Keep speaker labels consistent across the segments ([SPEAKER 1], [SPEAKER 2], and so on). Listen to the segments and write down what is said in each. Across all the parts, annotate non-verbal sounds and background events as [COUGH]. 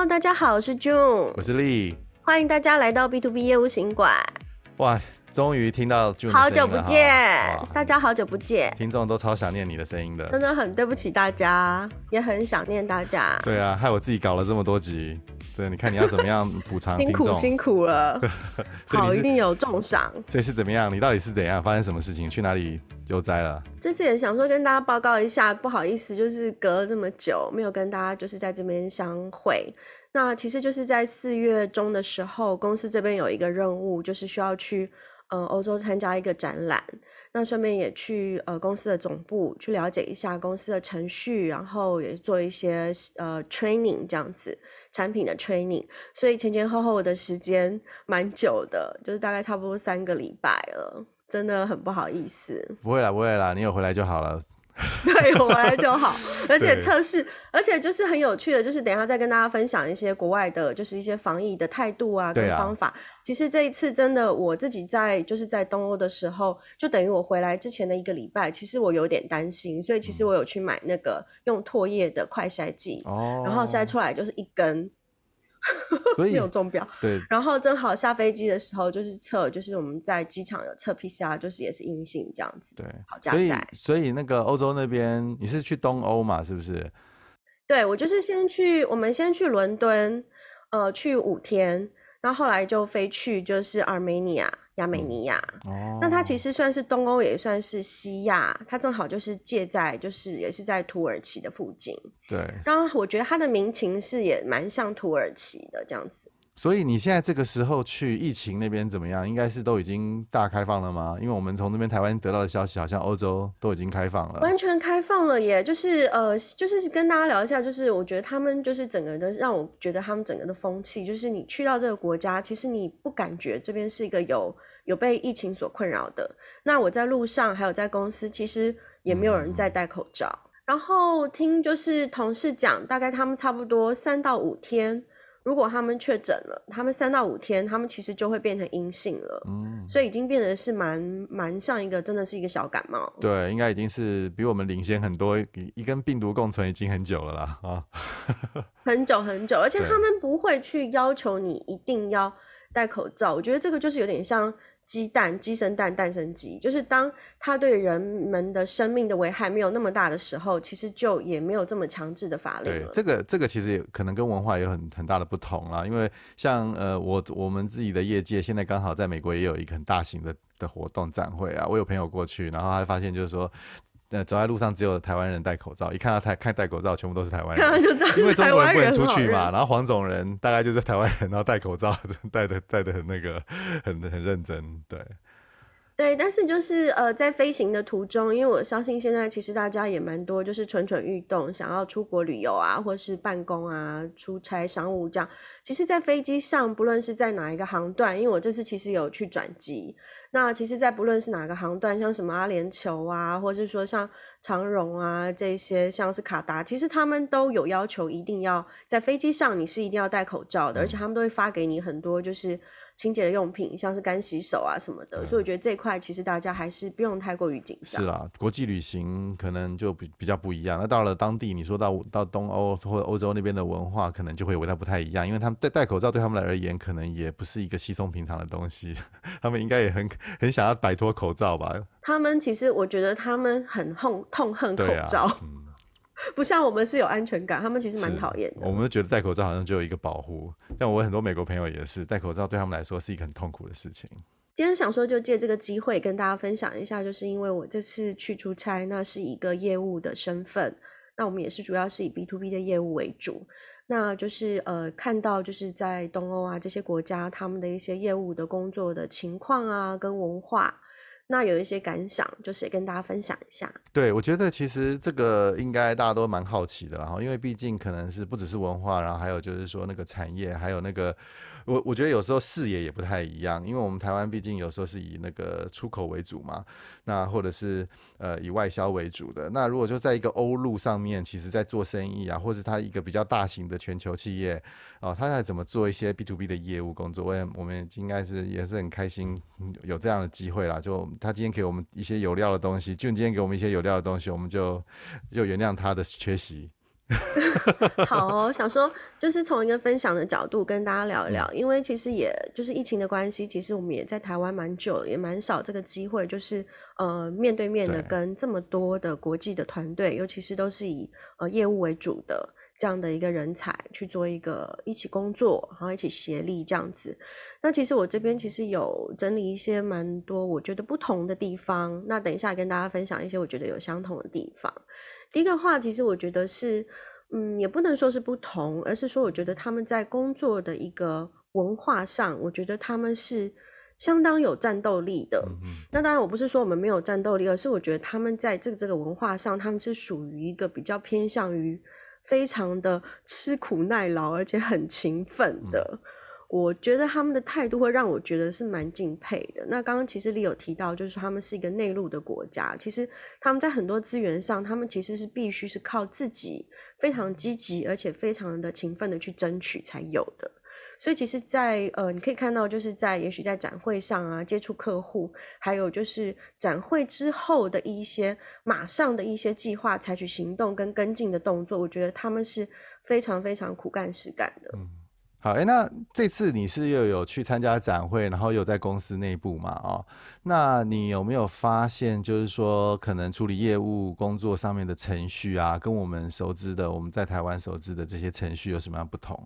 [SPEAKER 1] Hello，大家好，我是 June，
[SPEAKER 2] 我是 Lee，
[SPEAKER 1] 欢迎大家来到 B to B 业务行馆。
[SPEAKER 2] 哇，终于听到 June
[SPEAKER 1] 好久不见，大家好久不见，
[SPEAKER 2] 听众都超想念你的声音的，
[SPEAKER 1] 真的很对不起大家，也很想念大家。
[SPEAKER 2] 对啊，害我自己搞了这么多集，对，你看你要怎么样补偿？
[SPEAKER 1] 辛苦辛苦了，[LAUGHS] 好，一定有重赏。
[SPEAKER 2] 所以是怎么样？你到底是怎样？发生什么事情？去哪里？悠哉了，
[SPEAKER 1] 这次也想说跟大家报告一下，不好意思，就是隔了这么久没有跟大家就是在这边相会。那其实就是在四月中的时候，公司这边有一个任务，就是需要去呃欧洲参加一个展览，那顺便也去呃公司的总部去了解一下公司的程序，然后也做一些呃 training 这样子产品的 training，所以前前后后的时间蛮久的，就是大概差不多三个礼拜了。真的很不好意思，
[SPEAKER 2] 不会啦，不会啦，你有回来就好了。[LAUGHS]
[SPEAKER 1] 对，我来就好。[LAUGHS] 而且测试，而且就是很有趣的，就是等一下再跟大家分享一些国外的，就是一些防疫的态度啊，跟方法。啊、其实这一次真的，我自己在就是在东欧的时候，就等于我回来之前的一个礼拜，其实我有点担心，所以其实我有去买那个用唾液的快筛剂，哦、然后筛出来就是一根。[LAUGHS] 没有中标，
[SPEAKER 2] 对。
[SPEAKER 1] 然后正好下飞机的时候，就是测，就是我们在机场有测 PCR，就是也是阴性这样子。
[SPEAKER 2] 对，
[SPEAKER 1] 好加载。
[SPEAKER 2] 所以，所以那个欧洲那边，你是去东欧嘛？是不是？
[SPEAKER 1] 对，我就是先去，我们先去伦敦，呃，去五天，然后后来就飞去就是 Armenia。亚美尼亚，哦，那它其实算是东欧，也算是西亚，它正好就是借在，就是也是在土耳其的附近。
[SPEAKER 2] 对，
[SPEAKER 1] 然后我觉得它的民情是也蛮像土耳其的这样子。
[SPEAKER 2] 所以你现在这个时候去，疫情那边怎么样？应该是都已经大开放了吗？因为我们从那边台湾得到的消息，好像欧洲都已经开放了，
[SPEAKER 1] 完全开放了耶！就是呃，就是跟大家聊一下，就是我觉得他们就是整个的，让我觉得他们整个的风气，就是你去到这个国家，其实你不感觉这边是一个有。有被疫情所困扰的，那我在路上还有在公司，其实也没有人在戴口罩。嗯、然后听就是同事讲，大概他们差不多三到五天，如果他们确诊了，他们三到五天，他们其实就会变成阴性了。嗯，所以已经变得是蛮蛮像一个，真的是一个小感冒。
[SPEAKER 2] 对，应该已经是比我们领先很多，一跟病毒共存已经很久了啦啊，[LAUGHS]
[SPEAKER 1] 很久很久，而且他们不会去要求你一定要戴口罩。我觉得这个就是有点像。鸡蛋，鸡生蛋，蛋生鸡，就是当它对人们的生命的危害没有那么大的时候，其实就也没有这么强制的法令了。
[SPEAKER 2] 对，这个这个其实也可能跟文化有很很大的不同啦，因为像呃我我们自己的业界现在刚好在美国也有一个很大型的的活动展会啊，我有朋友过去，然后他发现就是说。那走在路上只有台湾人戴口罩，一看到台看戴口罩，全部都是台湾人，[LAUGHS] 因为中国人不能出去嘛。然后黄种人大概就是台湾人，然后戴口罩，戴的戴的很那个，很很认真，对。
[SPEAKER 1] 对，但是就是呃，在飞行的途中，因为我相信现在其实大家也蛮多，就是蠢蠢欲动，想要出国旅游啊，或是办公啊、出差、商务这样。其实，在飞机上，不论是在哪一个航段，因为我这次其实有去转机，那其实，在不论是哪个航段，像什么阿联酋啊，或是说像长荣啊这些，像是卡达，其实他们都有要求，一定要在飞机上你是一定要戴口罩的，嗯、而且他们都会发给你很多就是。清洁的用品，像是干洗手啊什么的，所以我觉得这一块其实大家还是不用太过于紧张。
[SPEAKER 2] 是啊，国际旅行可能就比比较不一样。那到了当地，你说到到东欧或者欧洲那边的文化，可能就会有它不太一样，因为他们戴戴口罩对他们来而言，可能也不是一个稀松平常的东西。[LAUGHS] 他们应该也很 [LAUGHS] 很想要摆脱口罩吧？
[SPEAKER 1] 他们其实，我觉得他们很痛痛恨口罩。[LAUGHS] 不像我们是有安全感，他们其实蛮讨厌的。
[SPEAKER 2] 我们都觉得戴口罩好像就有一个保护，但我很多美国朋友也是戴口罩，对他们来说是一个很痛苦的事情。
[SPEAKER 1] 今天想说就借这个机会跟大家分享一下，就是因为我这次去出差，那是一个业务的身份，那我们也是主要是以 B to B 的业务为主，那就是呃看到就是在东欧啊这些国家，他们的一些业务的工作的情况啊跟文化。那有一些感想，就是也跟大家分享一下。
[SPEAKER 2] 对，我觉得其实这个应该大家都蛮好奇的，然后因为毕竟可能是不只是文化，然后还有就是说那个产业，还有那个。我我觉得有时候视野也不太一样，因为我们台湾毕竟有时候是以那个出口为主嘛，那或者是呃以外销为主的。那如果就在一个欧陆上面，其实在做生意啊，或者他一个比较大型的全球企业哦，他在怎么做一些 B to B 的业务工作，我也我们应该是也是很开心有这样的机会啦。就他今天给我们一些有料的东西，就今天给我们一些有料的东西，我们就就原谅他的缺席。[LAUGHS]
[SPEAKER 1] 好哦，想说就是从一个分享的角度跟大家聊一聊，嗯、因为其实也就是疫情的关系，其实我们也在台湾蛮久，也蛮少这个机会，就是呃面对面的跟这么多的国际的团队，尤其是都是以呃业务为主的。这样的一个人才去做一个一起工作，然后一起协力这样子。那其实我这边其实有整理一些蛮多我觉得不同的地方。那等一下跟大家分享一些我觉得有相同的地方。第一个话，其实我觉得是，嗯，也不能说是不同，而是说我觉得他们在工作的一个文化上，我觉得他们是相当有战斗力的。嗯嗯。那当然，我不是说我们没有战斗力，而是我觉得他们在这个这个文化上，他们是属于一个比较偏向于。非常的吃苦耐劳，而且很勤奋的，嗯、我觉得他们的态度会让我觉得是蛮敬佩的。那刚刚其实你有提到，就是他们是一个内陆的国家，其实他们在很多资源上，他们其实是必须是靠自己非常积极，而且非常的勤奋的去争取才有的。所以其实在，呃，你可以看到，就是在也许在展会上啊，接触客户，还有就是展会之后的一些马上的一些计划，采取行动跟跟进的动作，我觉得他们是非常非常苦干实干的。
[SPEAKER 2] 好，哎，那这次你是又有去参加展会，然后又在公司内部嘛？哦，那你有没有发现，就是说可能处理业务工作上面的程序啊，跟我们熟知的我们在台湾熟知的这些程序有什么样不同？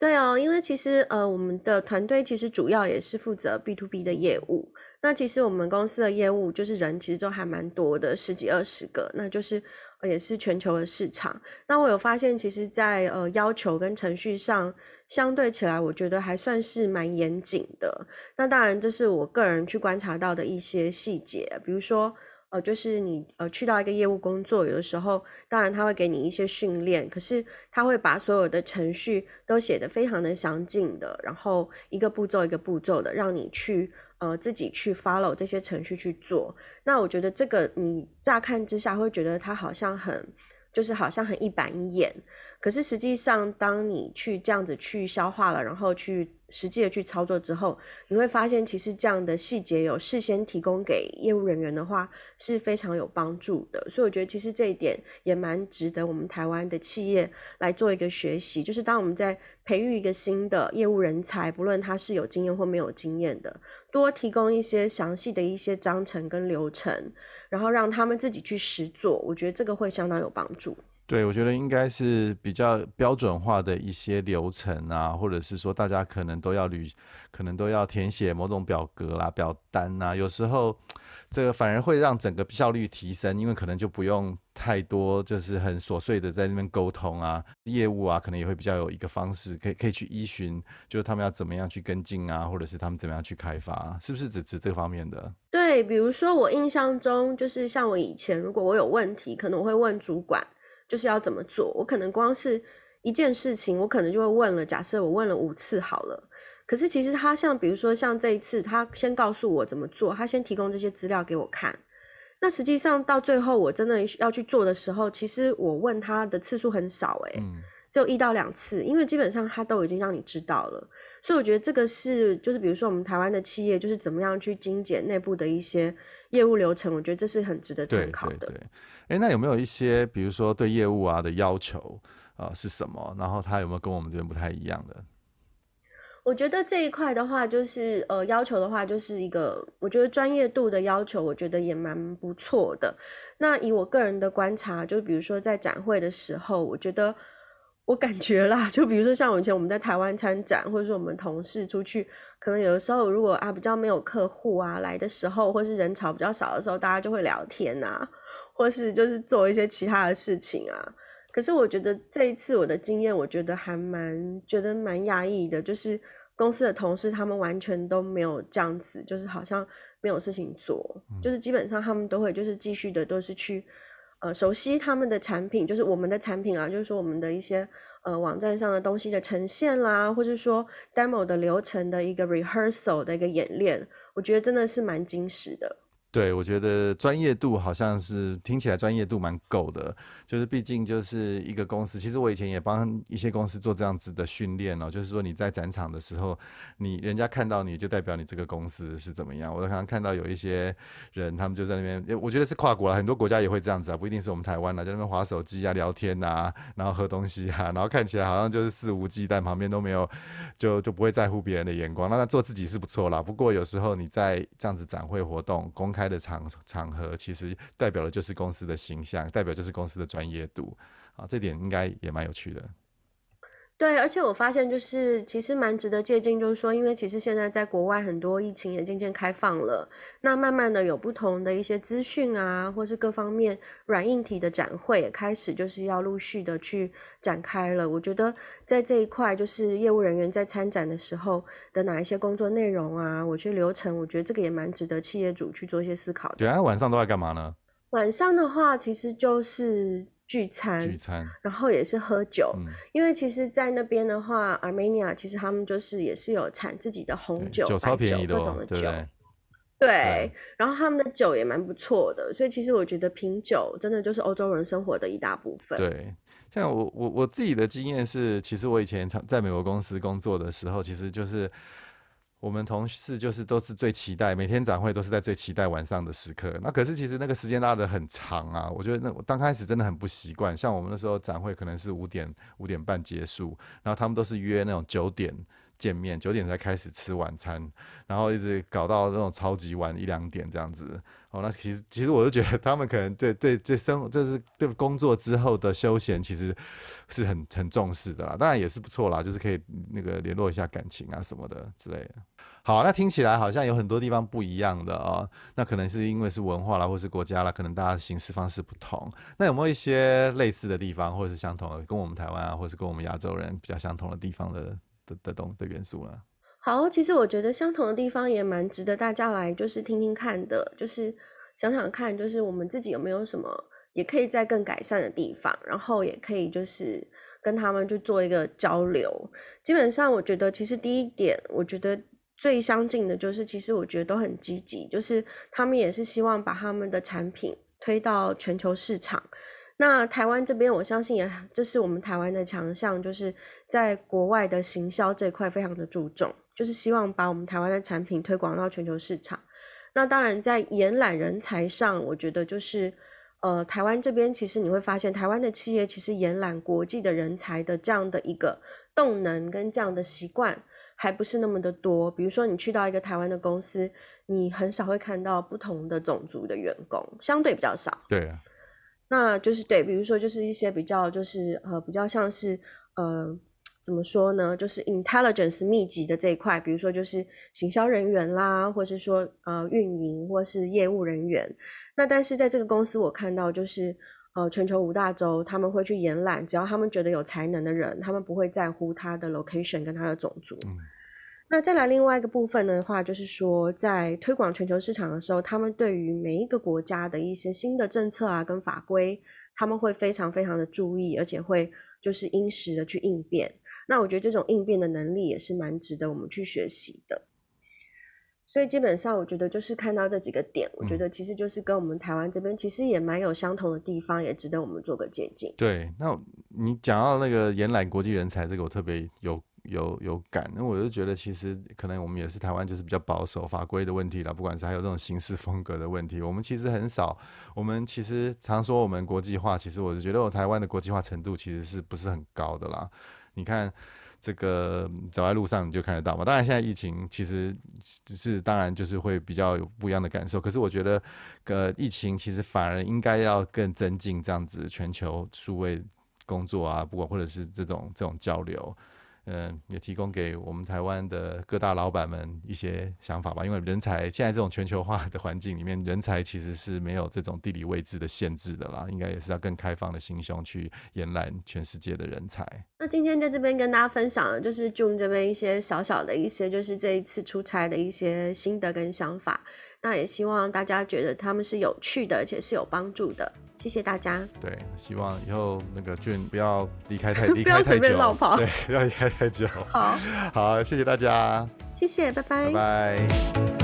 [SPEAKER 1] 对哦，因为其实呃，我们的团队其实主要也是负责 B to B 的业务。那其实我们公司的业务就是人其实都还蛮多的，十几二十个，那就是也是全球的市场。那我有发现，其实，在呃要求跟程序上，相对起来，我觉得还算是蛮严谨的。那当然，这是我个人去观察到的一些细节，比如说。呃，就是你呃去到一个业务工作，有的时候当然他会给你一些训练，可是他会把所有的程序都写得非常的详尽的，然后一个步骤一个步骤的让你去呃自己去 follow 这些程序去做。那我觉得这个你乍看之下会觉得它好像很就是好像很一板一眼。可是实际上，当你去这样子去消化了，然后去实际的去操作之后，你会发现，其实这样的细节有事先提供给业务人员的话，是非常有帮助的。所以我觉得，其实这一点也蛮值得我们台湾的企业来做一个学习。就是当我们在培育一个新的业务人才，不论他是有经验或没有经验的，多提供一些详细的一些章程跟流程，然后让他们自己去实做，我觉得这个会相当有帮助。
[SPEAKER 2] 对，我觉得应该是比较标准化的一些流程啊，或者是说大家可能都要履，可能都要填写某种表格啦、表单啊。有时候这个反而会让整个效率提升，因为可能就不用太多，就是很琐碎的在那边沟通啊。业务啊，可能也会比较有一个方式，可以可以去依循，就是他们要怎么样去跟进啊，或者是他们怎么样去开发，是不是指指这方面的？
[SPEAKER 1] 对，比如说我印象中，就是像我以前如果我有问题，可能我会问主管。就是要怎么做？我可能光是一件事情，我可能就会问了。假设我问了五次好了，可是其实他像比如说像这一次，他先告诉我怎么做，他先提供这些资料给我看。那实际上到最后我真的要去做的时候，其实我问他的次数很少，诶，就一到两次，因为基本上他都已经让你知道了。所以我觉得这个是就是比如说我们台湾的企业，就是怎么样去精简内部的一些业务流程，我觉得这是很值得参考的。
[SPEAKER 2] 对对对哎，那有没有一些，比如说对业务啊的要求啊、呃、是什么？然后他有没有跟我们这边不太一样的？
[SPEAKER 1] 我觉得这一块的话，就是呃要求的话，就是一个我觉得专业度的要求，我觉得也蛮不错的。那以我个人的观察，就比如说在展会的时候，我觉得。我感觉啦，就比如说像我以前我们在台湾参展，或者说我们同事出去，可能有的时候如果啊比较没有客户啊来的时候，或是人潮比较少的时候，大家就会聊天啊，或是就是做一些其他的事情啊。可是我觉得这一次我的经验，我觉得还蛮觉得蛮压抑的，就是公司的同事他们完全都没有这样子，就是好像没有事情做，就是基本上他们都会就是继续的都是去。呃，熟悉他们的产品，就是我们的产品啊，就是说我们的一些呃网站上的东西的呈现啦，或者说 demo 的流程的一个 rehearsal 的一个演练，我觉得真的是蛮惊喜的。
[SPEAKER 2] 对，我觉得专业度好像是听起来专业度蛮够的，就是毕竟就是一个公司。其实我以前也帮一些公司做这样子的训练哦，就是说你在展场的时候，你人家看到你就代表你这个公司是怎么样。我常常看到有一些人，他们就在那边，我觉得是跨国了，很多国家也会这样子啊，不一定是我们台湾了，在那边划手机啊、聊天啊，然后喝东西啊，然后看起来好像就是肆无忌惮，旁边都没有，就就不会在乎别人的眼光。那他做自己是不错啦，不过有时候你在这样子展会活动公开开的场场合，其实代表的就是公司的形象，代表就是公司的专业度啊，这点应该也蛮有趣的。
[SPEAKER 1] 对，而且我发现就是其实蛮值得借鉴，就是说，因为其实现在在国外很多疫情也渐渐开放了，那慢慢的有不同的一些资讯啊，或是各方面软硬体的展会也开始就是要陆续的去展开了。我觉得在这一块，就是业务人员在参展的时候的哪一些工作内容啊，我觉得流程，我觉得这个也蛮值得企业主去做一些思考的。
[SPEAKER 2] 对啊，晚上都在干嘛呢？
[SPEAKER 1] 晚上的话，其实就是。聚餐，
[SPEAKER 2] 聚餐，然
[SPEAKER 1] 后也是喝酒，嗯、因为其实，在那边的话，Armenia 其实他们就是也是有产自己的红酒、
[SPEAKER 2] 酒超便宜的、哦、
[SPEAKER 1] 各种的酒，对，
[SPEAKER 2] 对，
[SPEAKER 1] 对，然后他们的酒也蛮不错的，所以其实我觉得品酒真的就是欧洲人生活的一大部分。
[SPEAKER 2] 对，像我我我自己的经验是，其实我以前在美国公司工作的时候，其实就是。我们同事就是都是最期待，每天展会都是在最期待晚上的时刻。那可是其实那个时间拉的很长啊，我觉得那我刚开始真的很不习惯。像我们那时候展会可能是五点五点半结束，然后他们都是约那种九点见面，九点才开始吃晚餐，然后一直搞到那种超级晚一两点这样子。哦，那其实其实我就觉得他们可能对对对生就是对工作之后的休闲其实是很很重视的啦，当然也是不错啦，就是可以那个联络一下感情啊什么的之类的。好，那听起来好像有很多地方不一样的哦，那可能是因为是文化啦，或是国家啦，可能大家的行事方式不同。那有没有一些类似的地方，或者是相同的，跟我们台湾啊，或是跟我们亚洲人比较相同的地方的的的东的元素呢？
[SPEAKER 1] 好，其实我觉得相同的地方也蛮值得大家来就是听听看的，就是想想看，就是我们自己有没有什么也可以在更改善的地方，然后也可以就是跟他们去做一个交流。基本上，我觉得其实第一点，我觉得最相近的就是，其实我觉得都很积极，就是他们也是希望把他们的产品推到全球市场。那台湾这边，我相信也这是我们台湾的强项，就是在国外的行销这一块非常的注重。就是希望把我们台湾的产品推广到全球市场。那当然，在延揽人才上，我觉得就是，呃，台湾这边其实你会发现，台湾的企业其实延揽国际的人才的这样的一个动能跟这样的习惯，还不是那么的多。比如说，你去到一个台湾的公司，你很少会看到不同的种族的员工，相对比较少。
[SPEAKER 2] 对。
[SPEAKER 1] 那就是对，比如说就是一些比较就是呃比较像是呃。怎么说呢？就是 intelligence 密集的这一块，比如说就是行销人员啦，或是说呃运营或是业务人员。那但是在这个公司，我看到就是呃全球五大洲，他们会去延揽，只要他们觉得有才能的人，他们不会在乎他的 location 跟他的种族。那再来另外一个部分的话，就是说在推广全球市场的时候，他们对于每一个国家的一些新的政策啊跟法规，他们会非常非常的注意，而且会就是因时的去应变。那我觉得这种应变的能力也是蛮值得我们去学习的，所以基本上我觉得就是看到这几个点，我觉得其实就是跟我们台湾这边其实也蛮有相同的地方，也值得我们做个借鉴。
[SPEAKER 2] 对，那你讲到那个延揽国际人才，这个我特别有有有感，那我就觉得其实可能我们也是台湾就是比较保守法规的问题啦，不管是还有这种行事风格的问题，我们其实很少，我们其实常说我们国际化，其实我是觉得我台湾的国际化程度其实是不是很高的啦。你看，这个走在路上你就看得到嘛。当然，现在疫情其实只是当然就是会比较有不一样的感受。可是我觉得，呃，疫情其实反而应该要更增进这样子全球数位工作啊，不管或者是这种这种交流。嗯，也提供给我们台湾的各大老板们一些想法吧。因为人才现在这种全球化的环境里面，人才其实是没有这种地理位置的限制的啦。应该也是要更开放的心胸去延揽全世界的人才。
[SPEAKER 1] 那今天在这边跟大家分享的就是 June 这边一些小小的一些，就是这一次出差的一些心得跟想法。那也希望大家觉得他们是有趣的，而且是有帮助的。谢谢大家。
[SPEAKER 2] 对，希望以后那个 June 不要离开太 [LAUGHS] 离开太久，对，不要离开太久。好，好，谢谢大家。
[SPEAKER 1] 谢谢，拜拜。
[SPEAKER 2] 拜拜。